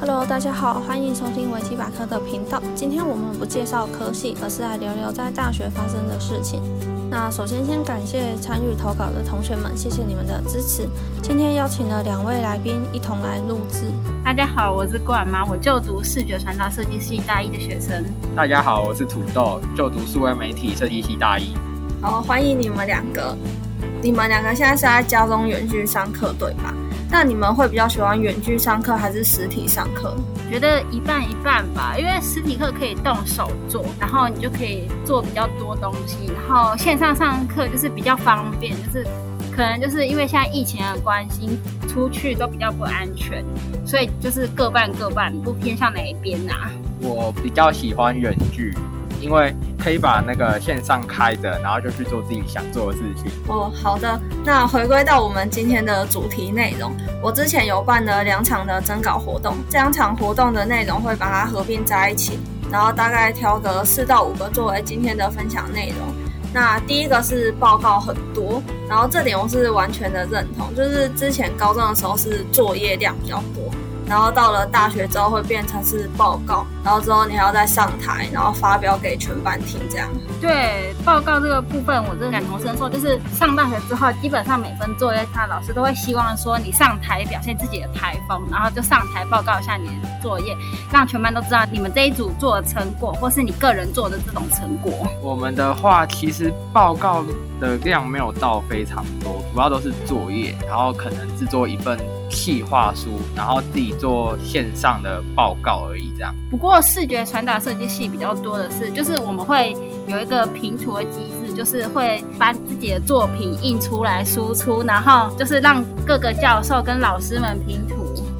Hello，大家好，欢迎收听维基百科的频道。今天我们不介绍科系，而是来聊聊在大学发生的事情。那首先先感谢参与投稿的同学们，谢谢你们的支持。今天邀请了两位来宾一同来录制。大家好，我是冠妈，我就读视觉传达设计系大一的学生。大家好，我是土豆，就读数位媒体设计系大一。好，欢迎你们两个。你们两个现在是在家中远距上课，对吧？那你们会比较喜欢远距上课还是实体上课？觉得一半一半吧，因为实体课可以动手做，然后你就可以做比较多东西，然后线上上课就是比较方便，就是可能就是因为现在疫情的关系，出去都比较不安全，所以就是各半各半，不偏向哪一边啊？我比较喜欢远距。因为可以把那个线上开着，然后就去做自己想做的事情。哦，好的。那回归到我们今天的主题内容，我之前有办了两场的征稿活动，这两场活动的内容会把它合并在一起，然后大概挑个四到五个作为今天的分享内容。那第一个是报告很多，然后这点我是完全的认同，就是之前高中的时候是作业量比较多。然后到了大学之后会变成是报告，然后之后你还要再上台，然后发表给全班听，这样。对，报告这个部分我真的感同身受，就是上大学之后，基本上每份作业，他老师都会希望说你上台表现自己的台风，然后就上台报告一下你的作业，让全班都知道你们这一组做的成果，或是你个人做的这种成果。我们的话，其实报告的量没有到非常多，主要都是作业，然后可能制作一份。企划书，然后自己做线上的报告而已，这样。不过视觉传达设计系比较多的是，就是我们会有一个平图的机，就是会把自己的作品印出来输出，然后就是让各个教授跟老师们评图。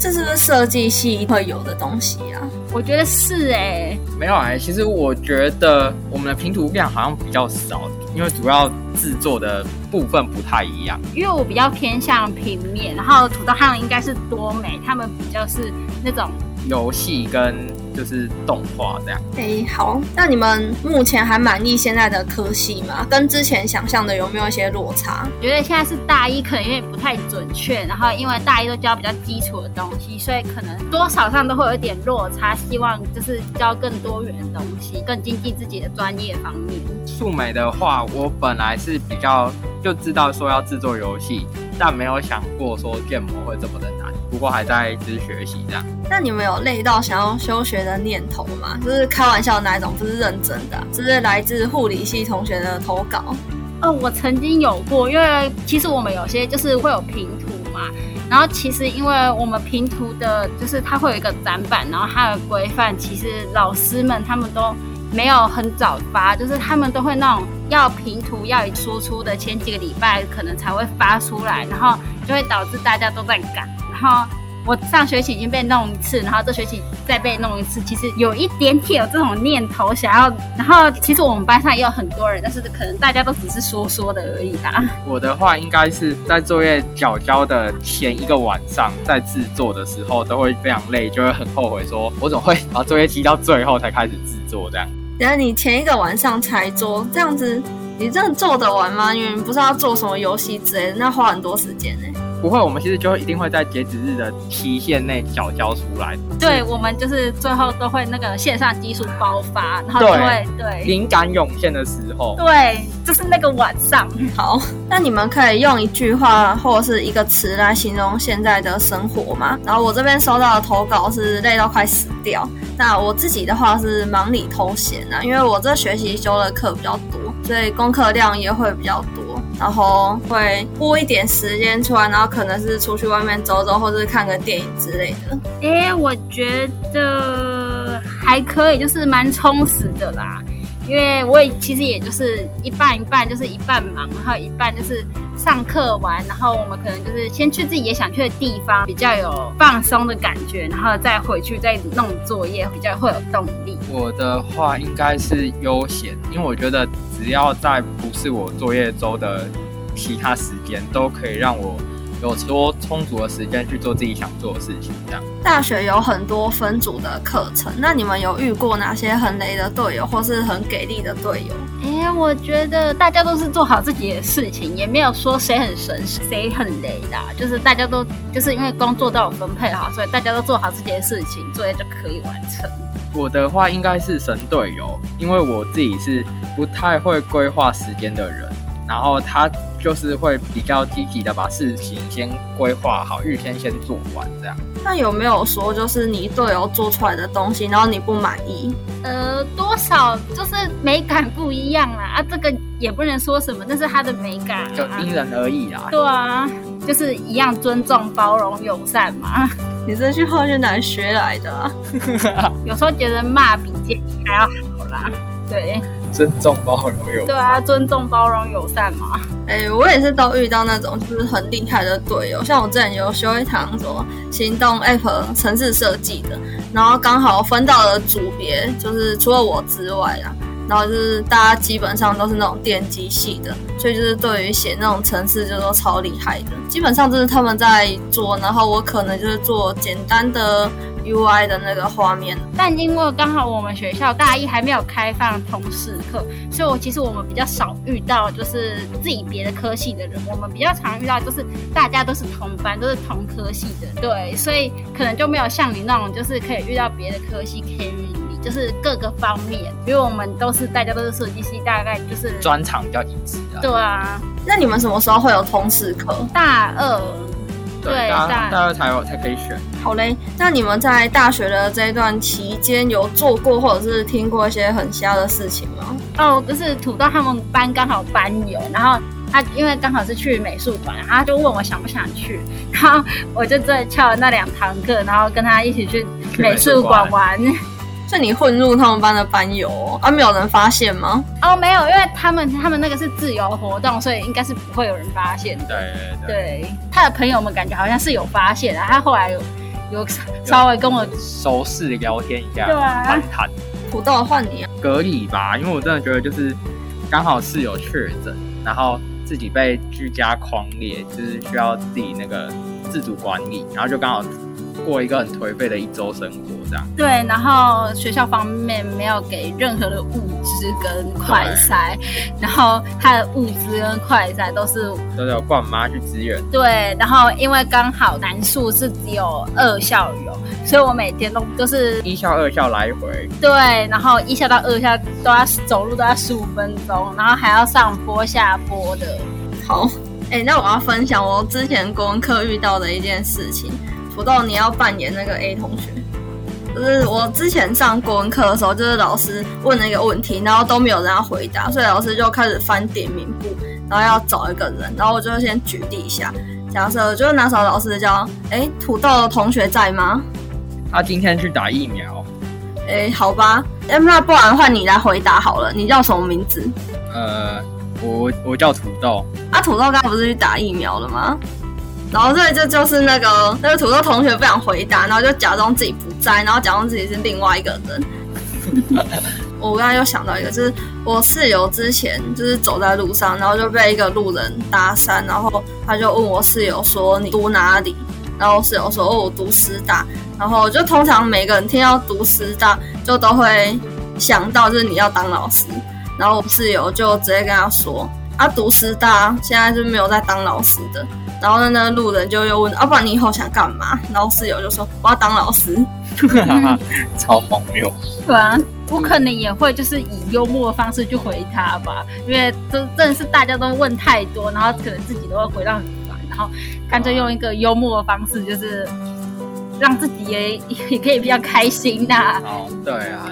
这是不是设计系会有的东西啊？我觉得是哎，没有哎，其实我觉得我们的拼图量好像比较少。因为主要制作的部分不太一样，因为我比较偏向平面，然后土豆他们应该是多美，他们比较是那种。游戏跟就是动画这样。哎，好，那你们目前还满意现在的科系吗？跟之前想象的有没有一些落差？觉得现在是大一，可能因为不太准确，然后因为大一都教比较基础的东西，所以可能多少上都会有一点落差。希望就是教更多元的东西，更精进自己的专业方面。素美的话，我本来是比较就知道说要制作游戏，但没有想过说建模会这么的难。不过还在就是学习这样。那你们有累到想要休学的念头吗？就是开玩笑那一种，不是认真的。这是来自护理系同学的投稿。哦，我曾经有过，因为其实我们有些就是会有平图嘛。然后其实因为我们平图的，就是它会有一个展板，然后它的规范，其实老师们他们都没有很早发，就是他们都会那种要平图要输出的前几个礼拜可能才会发出来，然后就会导致大家都在赶。然后我上学期已经被弄一次，然后这学期再被弄一次，其实有一点点有这种念头想要。然后其实我们班上也有很多人，但是可能大家都只是说说的而已啦。我的话应该是在作业缴交的前一个晚上，在制作的时候都会非常累，就会很后悔，说我怎么会把作业提到最后才开始制作这样。然后你前一个晚上才做这样子，你真的做得完吗？因为不知道做什么游戏之类的，那花很多时间呢。不会，我们其实就一定会在截止日的期限内缴交出来。对，我们就是最后都会那个线上技术爆发，然后就会对灵感涌现的时候，对，就是那个晚上。好，那你们可以用一句话或者是一个词来形容现在的生活吗？然后我这边收到的投稿是累到快死掉。那我自己的话是忙里偷闲啊，因为我这学期修的课比较多，所以功课量也会比较多。然后会拨一点时间出来，然后可能是出去外面走走，或者是看个电影之类的。哎，我觉得还可以，就是蛮充实的啦。因为我也其实也就是一半一半，就是一半忙，然后一半就是上课完，然后我们可能就是先去自己也想去的地方，比较有放松的感觉，然后再回去再弄作业，比较会有动力。我的话应该是悠闲，因为我觉得只要在不是我作业周的其他时间，都可以让我。有多充足的时间去做自己想做的事情，这样。大学有很多分组的课程，那你们有遇过哪些很雷的队友，或是很给力的队友？哎，哎，我觉得大家都是做好自己的事情，也没有说谁很神谁很雷的，就是大家都就是因为工作都有分配好，所以大家都做好自己的事情，作业就可以完成。我的话应该是神队友，因为我自己是不太会规划时间的人，然后他就是会比较积极的把事情先规划好，预先先做完这样。那有没有说就是你队友做出来的东西，然后你不满意？呃，多少就是美感不一样啦，啊，这个也不能说什么，那是他的美感，就因人而异啦。对啊，就是一样尊重、包容、友善嘛。你这句话是哪学来的？有时候觉得骂比建议还要好啦。对，尊重、包容、友对啊，尊重、包容、友善嘛。哎，我也是都遇到那种就是很厉害的队友，像我之前有修一堂什么行动 App 城市设计的，然后刚好分到了组别，就是除了我之外啦。然后就是大家基本上都是那种电机系的，所以就是对于写那种程式就都超厉害的。基本上就是他们在做，然后我可能就是做简单的 UI 的那个画面。但因为刚好我们学校大一还没有开放通识课，所以我其实我们比较少遇到就是自己别的科系的人。我们比较常遇到就是大家都是同班，都是同科系的，对，所以可能就没有像你那种就是可以遇到别的科系可以。就是各个方面，因为我们都是大家都是设计师，大概就是专长比较一致啊。对啊，那你们什么时候会有通识课？大二，对，大大二才有才可以选。好嘞，那你们在大学的这一段期间有做过或者是听过一些很瞎的事情吗？哦，就是土豆他们班刚好班有，然后他因为刚好是去美术馆，然后他就问我想不想去，然后我就在翘了那两堂课，然后跟他一起去美术馆玩。是你混入他们班的班友啊？没有人发现吗？哦，没有，因为他们他们那个是自由活动，所以应该是不会有人发现。对对，他的朋友们感觉好像是有发现啊，他后来有有 稍微跟我熟识聊天一下，对啊，谈谈。土豆换你啊？隔离吧，因为我真的觉得就是刚好室友确诊，然后自己被居家狂烈，就是需要自己那个自主管理，然后就刚好。过一个很颓废的一周生活，这样对。然后学校方面没有给任何的物资跟快筛，然后他的物资跟快筛都是都有冠妈去支援。对，然后因为刚好南树是只有二校有，所以我每天都都是一校二校来回。对，然后一校到二校都要走路都要十五分钟，然后还要上坡下坡的。好，哎，那我要分享我之前国文课遇到的一件事情。土豆，你要扮演那个 A 同学，就是我之前上国文课的时候，就是老师问了一个问题，然后都没有人要回答，所以老师就开始翻点名簿，然后要找一个人，然后我就先举例一下，假设就是拿手老师叫，哎，土豆同学在吗？他今天去打疫苗。哎，好吧，那不然换你来回答好了，你叫什么名字？呃，我我叫土豆。啊，土豆刚不是去打疫苗了吗？然后这这就是那个那个土豆同学不想回答，然后就假装自己不在，然后假装自己是另外一个人。我刚才又想到一个，就是我室友之前就是走在路上，然后就被一个路人搭讪，然后他就问我室友说你读哪里？然后室友说哦我读师大。然后就通常每个人听到读师大，就都会想到就是你要当老师。然后我室友就直接跟他说啊读师大现在是没有在当老师的。然后呢，那路人就又问：“阿爸，你以后想干嘛？”然后室友就说：“我要当老师。”超荒谬。对啊，我可能也会就是以幽默的方式去回他吧，因为这真的是大家都问太多，然后可能自己都会回到很烦，然后干脆用一个幽默的方式，就是让自己也也可以比较开心呐。哦，对啊。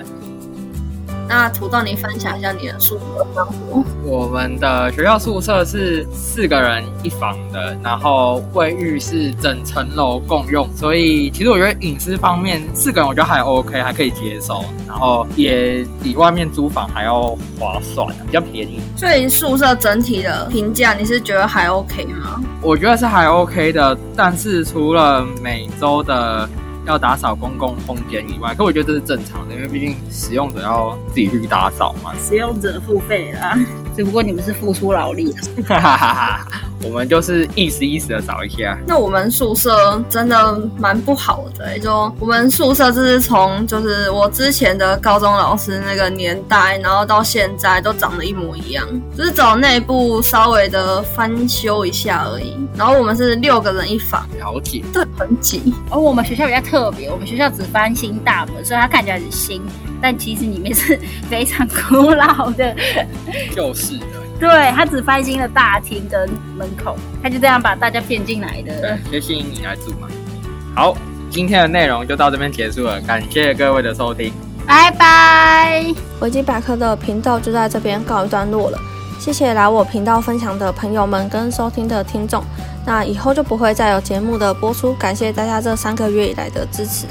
那土豆，你分享一下你的宿舍生活。我们的学校宿舍是四个人一房的，然后卫浴是整层楼共用，所以其实我觉得隐私方面，四个人我觉得还 OK，还可以接受，然后也比外面租房还要划算，比较便宜。所以宿舍整体的评价，你是觉得还 OK 吗？我觉得是还 OK 的，但是除了每周的。要打扫公共空间以外，可我觉得这是正常的，因为毕竟使用者要自己去打扫嘛。使用者付费啦，只不过你们是付出劳力。哈哈哈我们就是意思意思的找一下。那我们宿舍真的蛮不好的、欸，就我们宿舍就是从就是我之前的高中老师那个年代，然后到现在都长得一模一样，就是找内部稍微的翻修一下而已。然后我们是六个人一房，了解，对，很挤。而我们学校比较特别，我们学校只翻新大门，所以它看起来很新，但其实里面是非常古老的。就是的。对，它只翻新了大厅跟门口，它就这样把大家骗进来的。对，就吸引你来住嘛。好，今天的内容就到这边结束了，感谢各位的收听，拜拜。维基百科的频道就在这边告一段落了，谢谢来我频道分享的朋友们跟收听的听众。那以后就不会再有节目的播出，感谢大家这三个月以来的支持。